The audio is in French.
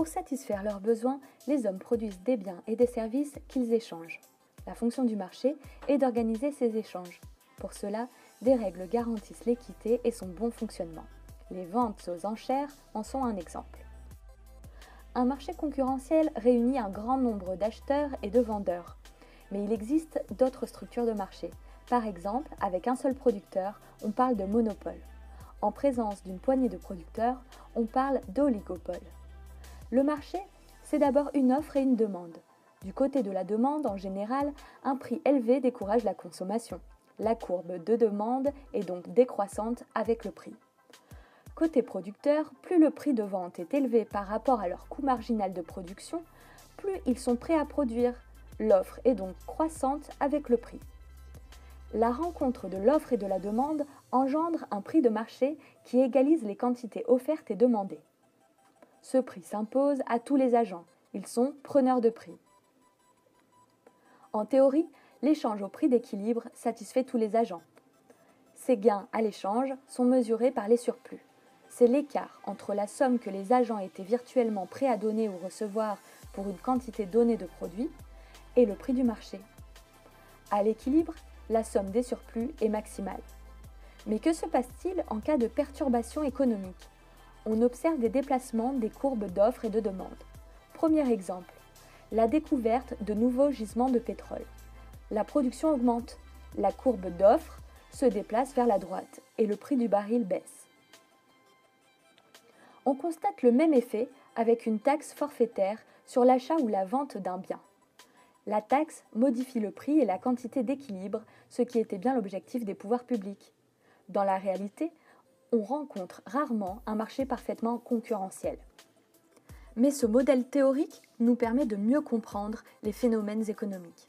Pour satisfaire leurs besoins, les hommes produisent des biens et des services qu'ils échangent. La fonction du marché est d'organiser ces échanges. Pour cela, des règles garantissent l'équité et son bon fonctionnement. Les ventes aux enchères en sont un exemple. Un marché concurrentiel réunit un grand nombre d'acheteurs et de vendeurs. Mais il existe d'autres structures de marché. Par exemple, avec un seul producteur, on parle de monopole. En présence d'une poignée de producteurs, on parle d'oligopole. Le marché, c'est d'abord une offre et une demande. Du côté de la demande, en général, un prix élevé décourage la consommation. La courbe de demande est donc décroissante avec le prix. Côté producteur, plus le prix de vente est élevé par rapport à leur coût marginal de production, plus ils sont prêts à produire. L'offre est donc croissante avec le prix. La rencontre de l'offre et de la demande engendre un prix de marché qui égalise les quantités offertes et demandées. Ce prix s'impose à tous les agents. Ils sont preneurs de prix. En théorie, l'échange au prix d'équilibre satisfait tous les agents. Ces gains à l'échange sont mesurés par les surplus. C'est l'écart entre la somme que les agents étaient virtuellement prêts à donner ou recevoir pour une quantité donnée de produits et le prix du marché. À l'équilibre, la somme des surplus est maximale. Mais que se passe-t-il en cas de perturbation économique? On observe des déplacements des courbes d'offres et de demande. Premier exemple, la découverte de nouveaux gisements de pétrole. La production augmente, la courbe d'offres se déplace vers la droite et le prix du baril baisse. On constate le même effet avec une taxe forfaitaire sur l'achat ou la vente d'un bien. La taxe modifie le prix et la quantité d'équilibre, ce qui était bien l'objectif des pouvoirs publics. Dans la réalité, on rencontre rarement un marché parfaitement concurrentiel. Mais ce modèle théorique nous permet de mieux comprendre les phénomènes économiques.